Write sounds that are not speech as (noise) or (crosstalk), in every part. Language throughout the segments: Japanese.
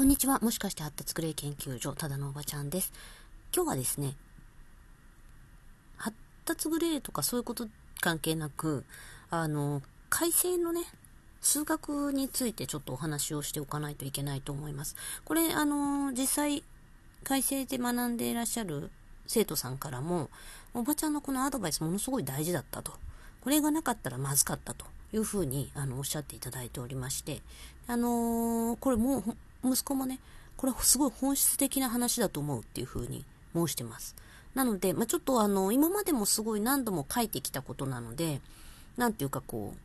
こんにちは。もしかして発達クレイ研究所、ただのおばちゃんです。今日はですね、発達グレーとかそういうこと関係なく、あの、改正のね、数学についてちょっとお話をしておかないといけないと思います。これ、あの、実際、改正で学んでいらっしゃる生徒さんからも、おばちゃんのこのアドバイスものすごい大事だったと。これがなかったらまずかったというふうにあのおっしゃっていただいておりまして、あの、これもう息子もね、これはすごい本質的な話だと思うっていうふうに申してます。なので、まあ、ちょっとあの、今までもすごい何度も書いてきたことなので、なんていうかこう、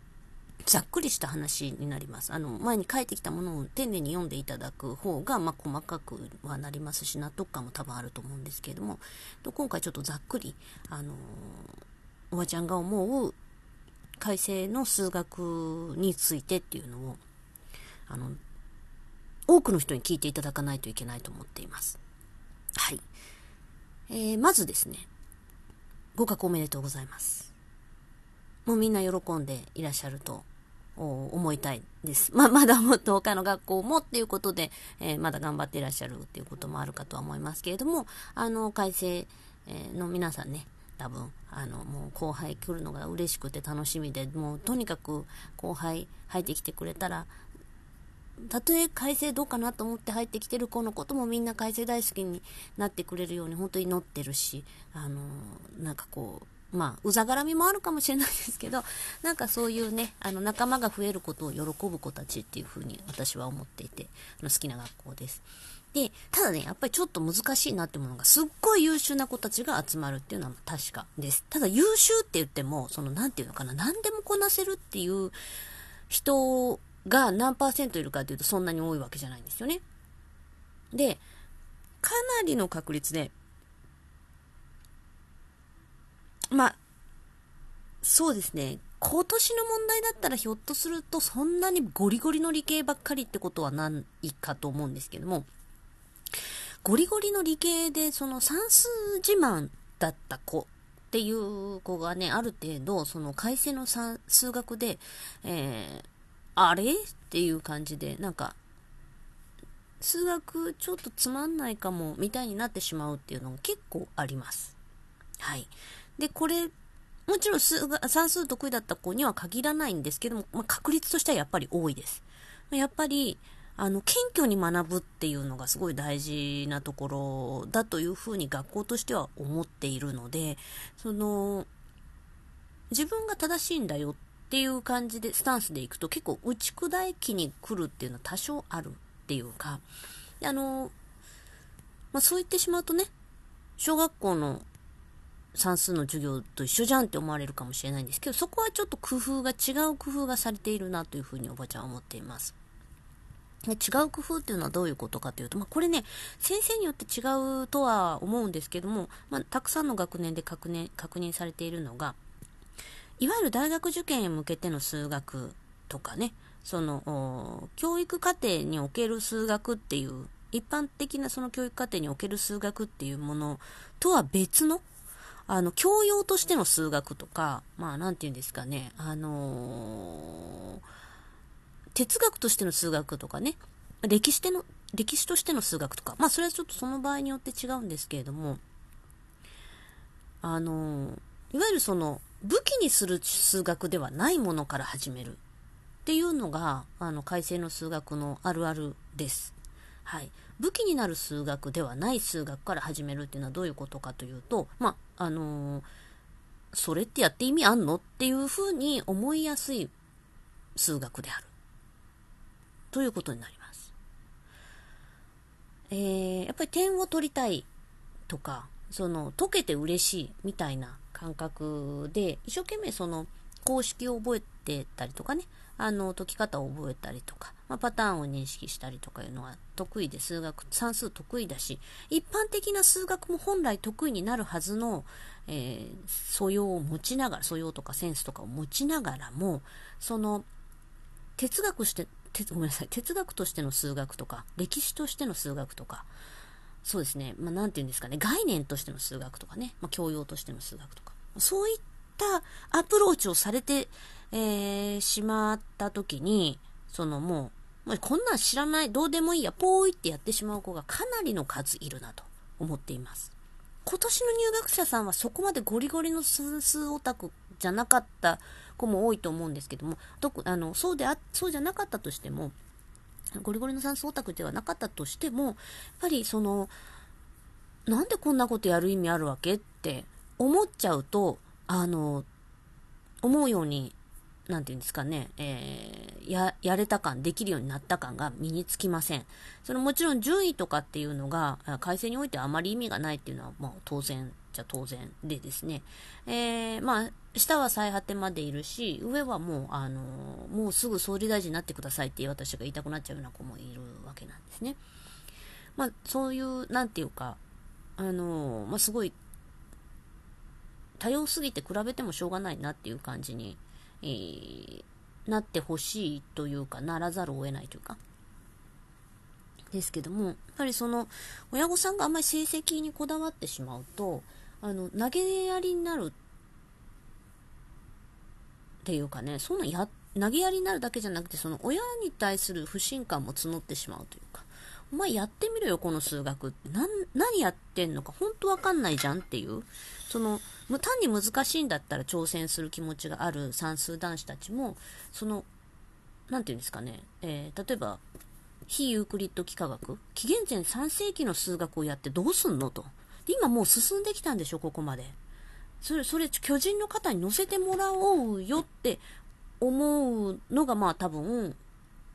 ざっくりした話になります。あの、前に書いてきたものを丁寧に読んでいただく方が、まあ、細かくはなりますし、納得感も多分あると思うんですけれども、今回ちょっとざっくり、あのおばちゃんが思う改正の数学についてっていうのを、あの、多くの人に聞いていただかないといけないと思っています。はい。えー、まずですね、合格おめでとうございます。もうみんな喜んでいらっしゃると思いたいです。ま、(laughs) まだもっと他の学校もっていうことで、えー、まだ頑張っていらっしゃるっていうこともあるかとは思いますけれども、あの、改正の皆さんね、多分、あの、もう後輩来るのが嬉しくて楽しみで、もうとにかく後輩入ってきてくれたら、たとえ改正どうかなと思って入ってきてる子のこともみんな改正大好きになってくれるように本当に祈ってるし、あの、なんかこう、まあ、うざがらみもあるかもしれないですけど、(laughs) なんかそういうね、あの、仲間が増えることを喜ぶ子たちっていうふうに私は思っていて、あの好きな学校です。で、ただね、やっぱりちょっと難しいなってものが、すっごい優秀な子たちが集まるっていうのは確かです。ただ優秀って言っても、その、なんていうのかな、何でもこなせるっていう人が何パーセントいるかというとそんなに多いわけじゃないんですよね。で、かなりの確率で、まあ、そうですね。今年の問題だったらひょっとするとそんなにゴリゴリの理系ばっかりってことはないかと思うんですけども、ゴリゴリの理系でその算数自慢だった子っていう子がね、ある程度、その改正の数学で、えー、あれ？っていう感じで、なんか、数学ちょっとつまんないかも、みたいになってしまうっていうのが結構あります。はい。で、これ、もちろん数が算数得意だった子には限らないんですけども、まあ、確率としてはやっぱり多いです。やっぱり、あの、謙虚に学ぶっていうのがすごい大事なところだというふうに学校としては思っているので、その、自分が正しいんだよっっていう感じで、スタンスでいくと結構打ち砕きに来るっていうのは多少あるっていうか、あの、まあ、そう言ってしまうとね、小学校の算数の授業と一緒じゃんって思われるかもしれないんですけど、そこはちょっと工夫が違う工夫がされているなというふうにおばちゃんは思っています。違う工夫っていうのはどういうことかというと、まあ、これね、先生によって違うとは思うんですけども、まあ、たくさんの学年で確認確認されているのが、いわゆる大学受験へ向けての数学とかね、その、教育課程における数学っていう、一般的なその教育課程における数学っていうものとは別の、あの、教養としての数学とか、まあ、なんて言うんですかね、あのー、哲学としての数学とかね、歴史での、歴史としての数学とか、まあ、それはちょっとその場合によって違うんですけれども、あのー、いわゆるその、武器にする数学ではないものから始めるっていうのが、あの、改正の数学のあるあるです。はい。武器になる数学ではない数学から始めるっていうのはどういうことかというと、まあ、のー、それってやって意味あんのっていうふうに思いやすい数学である。ということになります。えー、やっぱり点を取りたいとか、その、解けて嬉しいみたいな感覚で、一生懸命その公式を覚えてたりとかね、あの、解き方を覚えたりとか、まあ、パターンを認識したりとかいうのは得意で、数学、算数得意だし、一般的な数学も本来得意になるはずの、えー、素養を持ちながら、素養とかセンスとかを持ちながらも、その、哲学して、ごめんなさい、哲学としての数学とか、歴史としての数学とか、そうですね、まあ、なんて言うんですかね、概念としての数学とかね、まあ、教養としての数学とか、そういったアプローチをされて、えー、しまった時に、そのもう、もうこんなん知らない、どうでもいいや、ポーイってやってしまう子がかなりの数いるなと思っています。今年の入学者さんはそこまでゴリゴリの算数オタクじゃなかった子も多いと思うんですけども、どあのそうであそうじゃなかったとしても、ゴリゴリの酸素オタクではなかったとしても、やっぱりその、なんでこんなことやる意味あるわけって思っちゃうと、あの、思うように、なんていうんですかね、えー、や、やれた感、できるようになった感が身につきません。そのもちろん順位とかっていうのが、改正においてあまり意味がないっていうのは、まあ当然じゃ当然でですね、えー、まあ、下は最果てまでいるし、上はもう、あのー、もうすぐ総理大臣になってくださいって私が言いたくなっちゃうような子もいるわけなんですね。まあ、そういう、なんていうか、あのー、まあ、すごい多様すぎて比べてもしょうがないなっていう感じに、えー、なってほしいというか、ならざるを得ないというか。ですけども、やっぱりその、親御さんがあんまり成績にこだわってしまうと、あの、投げやりになるっていうかね、そんなや、投げやりになるだけじゃなくて、その親に対する不信感も募ってしまうというか、お前やってみろよ、この数学って。何やってんのか、本当わかんないじゃんっていう。その、単に難しいんだったら挑戦する気持ちがある算数男子たちも、その、なんていうんですかね、えー、例えば、非ユークリッド幾何学紀元前3世紀の数学をやってどうすんのと。今もう進んできたんでしょ、ここまで。それ、それ、巨人の肩に乗せてもらおうよって思うのが、まあ多分、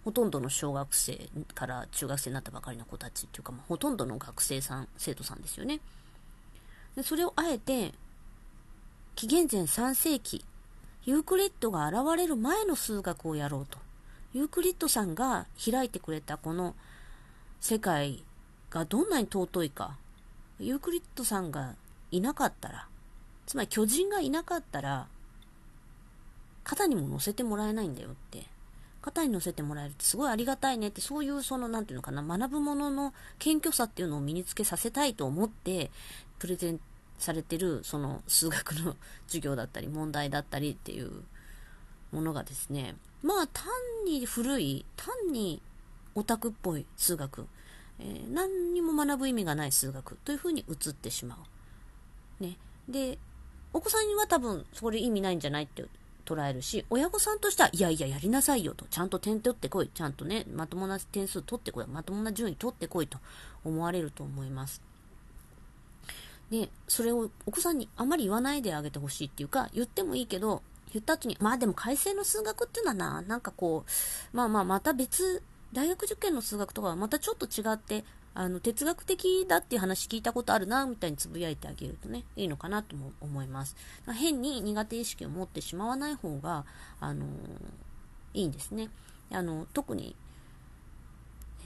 ほとんどの小学生から中学生になったばかりの子たちっていうか、まあ、ほとんどの学生さん、生徒さんですよね。でそれをあえて、紀元前3世紀、ユークリッドが現れる前の数学をやろうと。ユークリッドさんが開いてくれたこの世界がどんなに尊いか、ユークリッドさんがいなかったら、つまり巨人がいなかったら、肩にも乗せてもらえないんだよって肩に乗せてもらえるってすごいありがたいねって、そういうその、なんていうのかな、学ぶものの謙虚さっていうのを身につけさせたいと思って、プレゼンされてる、その数学の授業だったり、問題だったりっていうものがですね、まあ単に古い、単にオタクっぽい数学、えー、何にも学ぶ意味がない数学というふうに映ってしまう。ね。で、お子さんには多分それ意味ないんじゃないって捉えるし、親御さんとしては、いやいや、やりなさいよと、ちゃんと点取ってこい、ちゃんとね、まともな点数取ってこい、まともな順位取ってこいと思われると思います。で、それをお子さんにあまり言わないであげてほしいっていうか、言ってもいいけど、言った後に、まあでも改正の数学っていうのはな、なんかこう、まあまあまた別、大学受験の数学とかはまたちょっと違って、あの、哲学的だっていう話聞いたことあるな、みたいにつぶやいてあげるとね、いいのかなとも思います。変に苦手意識を持ってしまわない方が、あの、いいんですね。あの、特に、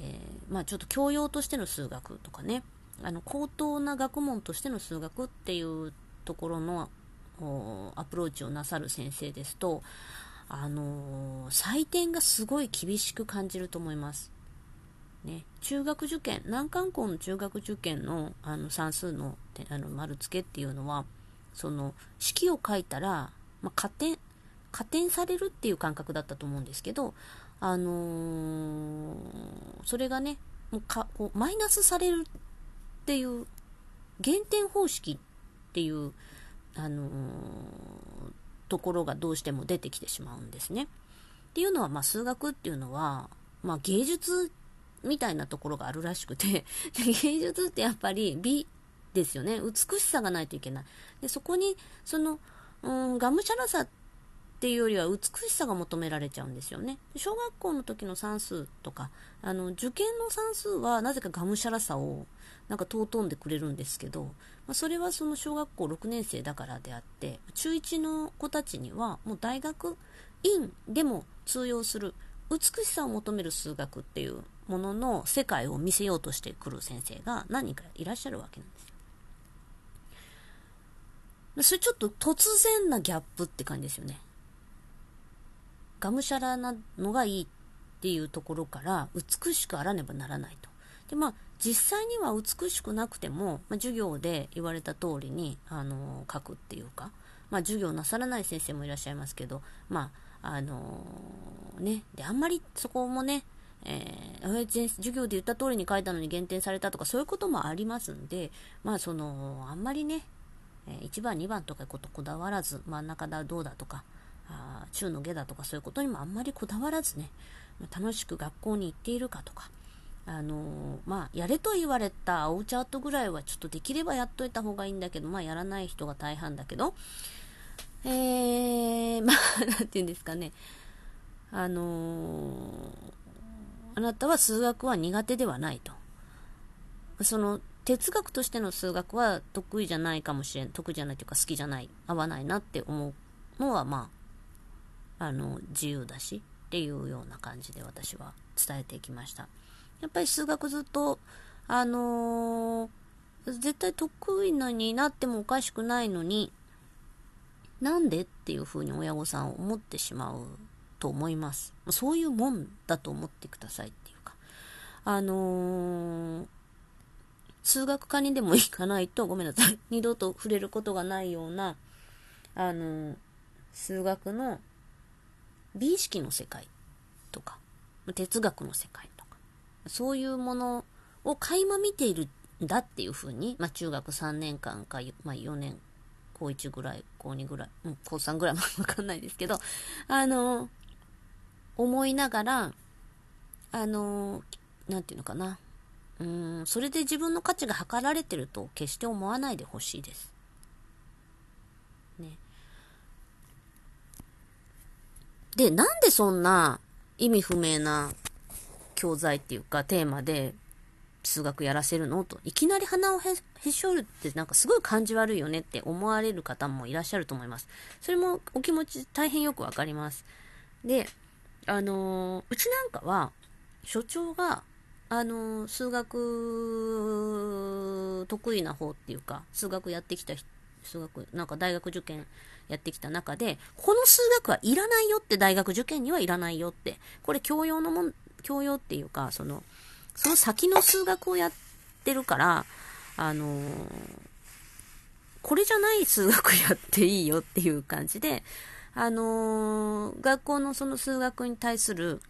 えー、まあちょっと教養としての数学とかね、あの、高等な学問としての数学っていうところのアプローチをなさる先生ですと、あの、採点がすごい厳しく感じると思います。ね、中学受験、難関校の中学受験のあの算数のあの丸付けっていうのは、その式を書いたら、まあ、加点、加点されるっていう感覚だったと思うんですけど、あのー、それがね、もうかこうマイナスされるっていう、減点方式っていう、あのー、ところがどうしても出てきてしまうんですね。っていうのは、まあ、数学っていうのは、まあ、芸術みたいなところがあるらしくて、(laughs) 芸術ってやっぱり美ですよね。美しさがないといけない。で、そこに、その、うん、がむしゃらさっていうよりは美しさが求められちゃうんですよね。小学校の時の算数とか、あの、受験の算数はなぜかがむしゃらさをなんか尊んでくれるんですけど、まあ、それはその小学校6年生だからであって、中1の子たちにはもう大学院でも通用する美しさを求める数学っていうものの世界を見せようとしてくる先生が何人かいらっしゃるわけなんですよ。それちょっと突然なギャップって感じですよね。がむしゃらなのがいいっていうところから美しくあらねばならないと。で、まあ、実際には美しくなくても、まあ、授業で言われた通りに、あの書くっていうか、まあ、授業なさらない先生もいらっしゃいますけど、まあ、あのー、ね、で、あんまりそこもね、えー、授業で言った通りに書いたのに減点されたとかそういうこともありますんで、まあその、あんまりね、え1番、2番とかことこだわらず、真ん中だどうだとか、あ中の下だとかそういうことにもあんまりこだわらずね、楽しく学校に行っているかとか、あのー、まあ、やれと言われた青チャートぐらいはちょっとできればやっといた方がいいんだけど、まあ、やらない人が大半だけど、えー、(laughs) まあ、なんて言うんですかね、あのー、あなたは数学は苦手ではないと。その、哲学としての数学は得意じゃないかもしれん、得意じゃないというか好きじゃない、合わないなって思うのは、まあ、あの、自由だし、っていうような感じで私は伝えていきました。やっぱり数学ずっと、あのー、絶対得意なになってもおかしくないのに、なんでっていうふうに親御さん思ってしまうと思います。そういうもんだと思ってくださいっていうか。あのー、数学科にでも行かないと、ごめんなさい。二度と触れることがないような、あのー、数学の美意識の世界とか、哲学の世界とか、そういうものを垣間見ているんだっていうふうに、まあ、中学3年間か、まあ、4年、高1ぐらい、高2ぐらい、うん、高3ぐらいも (laughs) わかんないですけど、あの、思いながら、あの、なんていうのかな。うん、それで自分の価値が測られてると決して思わないでほしいです。ね。で、なんでそんな意味不明な教材っていうかテーマで数学やらせるの？と、いきなり鼻をへし折るってなんかすごい感じ悪いよねって思われる方もいらっしゃると思います。それもお気持ち大変よくわかります。で、あのー、うちなんかは、所長が、あのー、数学得意な方っていうか、数学やってきた数学、なんか大学受験やってきた中で、この数学はいらないよって大学受験にはいらないよって、これ教養のもん、教養っていうか、その、その先の数学をやってるから、あのー、これじゃない数学やっていいよっていう感じで、あのー、学校のその数学に対する、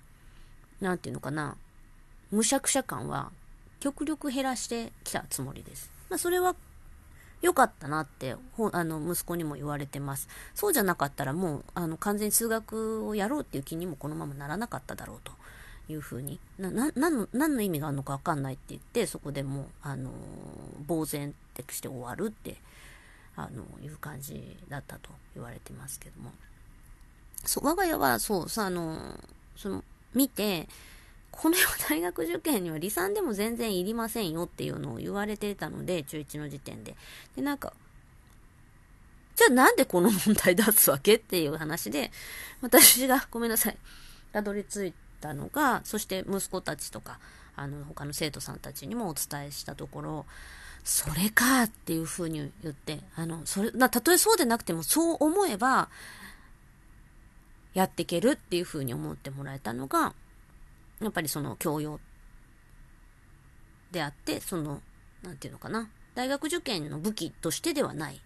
なんていうのかな、無釈者感は極力減らしてきたつもりです。まあ、それは良かったなって、あの、息子にも言われてます。そうじゃなかったらもう、あの、完全に数学をやろうっていう気にもこのままならなかっただろうというふうに。な、な、何の、何の意味があるのかわかんないって言って、そこでもう、あの、呆然ってして終わるって、あの、いう感じだったと言われてますけども。そう、我が家はそう、さ、あの、その、見て、この大学受験には離散でも全然いりませんよっていうのを言われてたので、中1の時点で。で、なんか、じゃあなんでこの問題出すわけっていう話で、私が、ごめんなさい、たどり着いたのが、そして息子たちとか、あの、他の生徒さんたちにもお伝えしたところ、それかっていうふうに言って、あの、それ、たとえそうでなくてもそう思えば、やっていけるっていうふうに思ってもらえたのが、やっぱりその教養であって、その、なんていうのかな、大学受験の武器としてではない。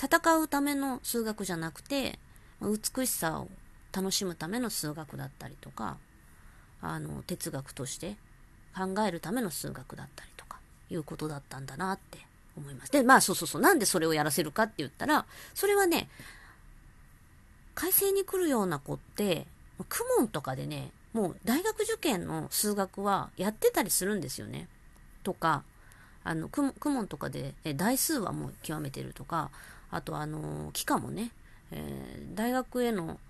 戦うための数学じゃなくて、美しさを楽しむための数学だったりとか、あの、哲学として考えるための数学だったりとか、いうことだったんだなって思います。で、まあそうそうそう、なんでそれをやらせるかって言ったら、それはね、改正に来るような子って、公文とかでね、もう大学受験の数学はやってたりするんですよね。とか、あの、公文とかでえ台数はもう極めてるとか、あとあの、期間もね、えー、大学への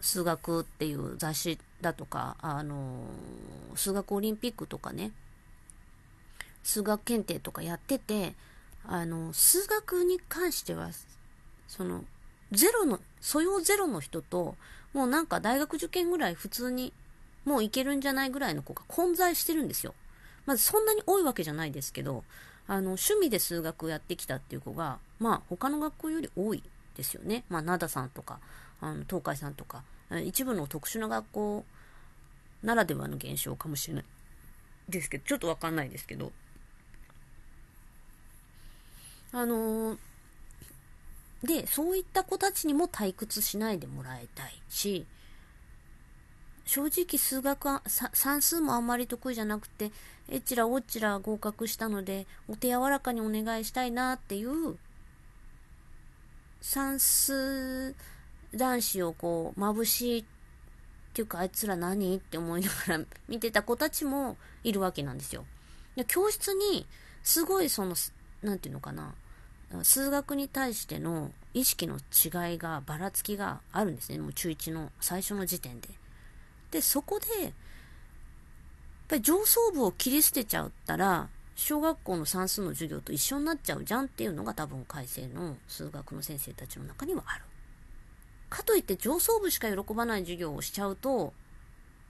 数学っていう雑誌だとか、あの、数学オリンピックとかね、数学検定とかやってて、あの、数学に関しては、その、ゼロの、素養ゼロの人と、もうなんか大学受験ぐらい普通に、もういけるんじゃないぐらいの子が混在してるんですよ。まずそんなに多いわけじゃないですけど、あの、趣味で数学をやってきたっていう子が、まあ他の学校より多いですよね。まあ灘さんとか、あの、東海さんとか、一部の特殊な学校ならではの現象かもしれないですけど、ちょっとわかんないですけど、あのーで、そういった子たちにも退屈しないでもらいたいし、正直数学は算数もあんまり得意じゃなくてえちらおちら合格したのでお手柔らかにお願いしたいなっていう算数男子をこう眩しいっていうかあいつら何って思いながら (laughs) 見てた子たちもいるわけなんですよ。で教室にすごいその何て言うのかな数学に対しての意識の違いがばらつきがあるんですねもう中1の最初の時点で。でそこでやっぱり上層部を切り捨てちゃったら小学校の算数の授業と一緒になっちゃうじゃんっていうのが多分改正の数学の先生たちの中にはある。かといって上層部しか喜ばない授業をしちゃうと、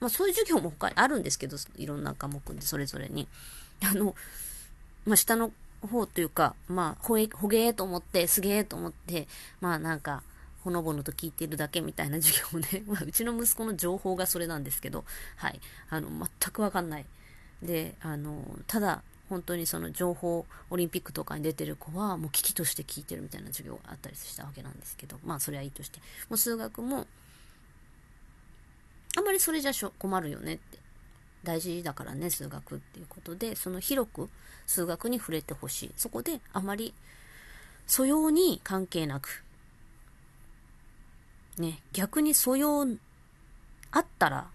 まあそういう授業も他にあるんですけど、いろんな科目でそれぞれに。あの、まあ下の方というか、まあほえ、ほげーと思って、すげーと思って、まあなんか、ほのぼのと聞いてるだけみたいな授業ね、(laughs) まあ、うちの息子の情報がそれなんですけど、はい、あの、全くわかんない。で、あの、ただ、本当にその情報オリンピックとかに出てる子はもう危機として聞いてるみたいな授業があったりしたわけなんですけどまあそれはいいとして。もう数学もあんまりそれじゃ困るよねって。大事だからね数学っていうことでその広く数学に触れてほしいそこであまり素養に関係なくね逆に素養あったら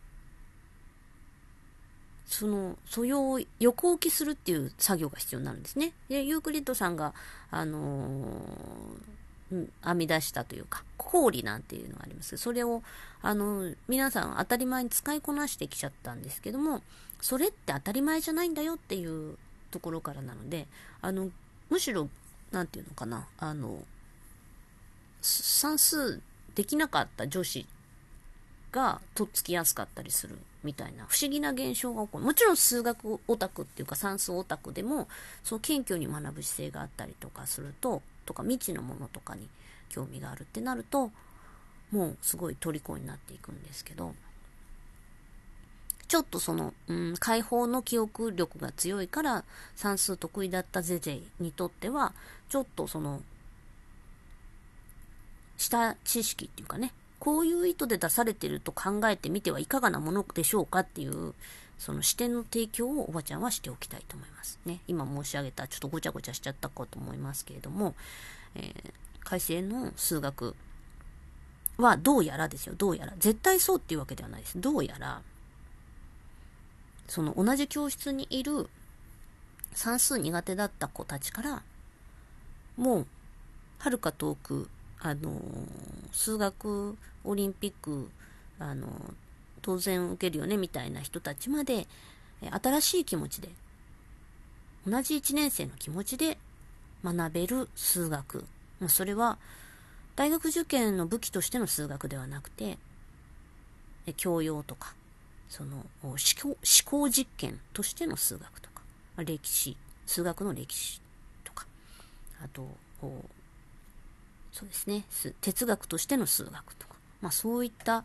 その素養を横置きするっていう作業が必要になるんですね。で、ユークリッドさんが、あのー、編み出したというか、氷なんていうのがあります、それを、あの、皆さん当たり前に使いこなしてきちゃったんですけども、それって当たり前じゃないんだよっていうところからなので、あの、むしろ、なんていうのかな、あの、算数できなかった女子がとっつきやすかったりするみたいな不思議な現象が起こる。もちろん数学オタクっていうか算数オタクでも、そう謙虚に学ぶ姿勢があったりとかすると、とか未知のものとかに興味があるってなると、もうすごい虜になっていくんですけど、ちょっとその、うん、解放の記憶力が強いから算数得意だったゼゼイにとっては、ちょっとその、下知識っていうかね、こういう意図で出されてると考えてみてはいかがなものでしょうかっていう、その視点の提供をおばちゃんはしておきたいと思いますね。今申し上げた、ちょっとごちゃごちゃしちゃったかと思いますけれども、えー、改正の数学はどうやらですよ、どうやら。絶対そうっていうわけではないです。どうやら、その同じ教室にいる算数苦手だった子たちから、もう、はるか遠くあの数学オリンピックあの当然受けるよねみたいな人たちまで新しい気持ちで同じ1年生の気持ちで学べる数学。まそれは大学受験の武器としての数学ではなくて教養とかその思考思考実験としての数学とか歴史数学の歴史とかあとそうですね、哲学としての数学とか、まあ、そういった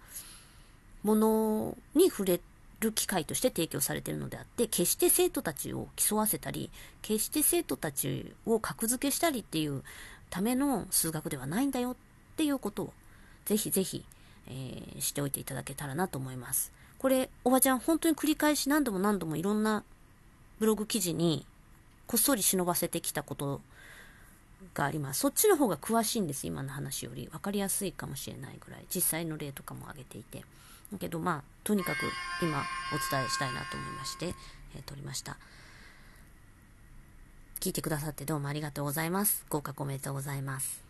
ものに触れる機会として提供されているのであって、決して生徒たちを競わせたり、決して生徒たちを格付けしたりっていうための数学ではないんだよっていうことを、ぜひぜひ、えー、しておいていただけたらなと思います。これ、おばちゃん、本当に繰り返し何度も何度もいろんなブログ記事にこっそり忍ばせてきたことがあります。そっちの方が詳しいんです、今の話より。分かりやすいかもしれないぐらい。実際の例とかも挙げていて。けど、まあ、とにかく今お伝えしたいなと思いまして、えー、撮りました。聞いてくださってどうもありがとうございます。合格おめでとうございます。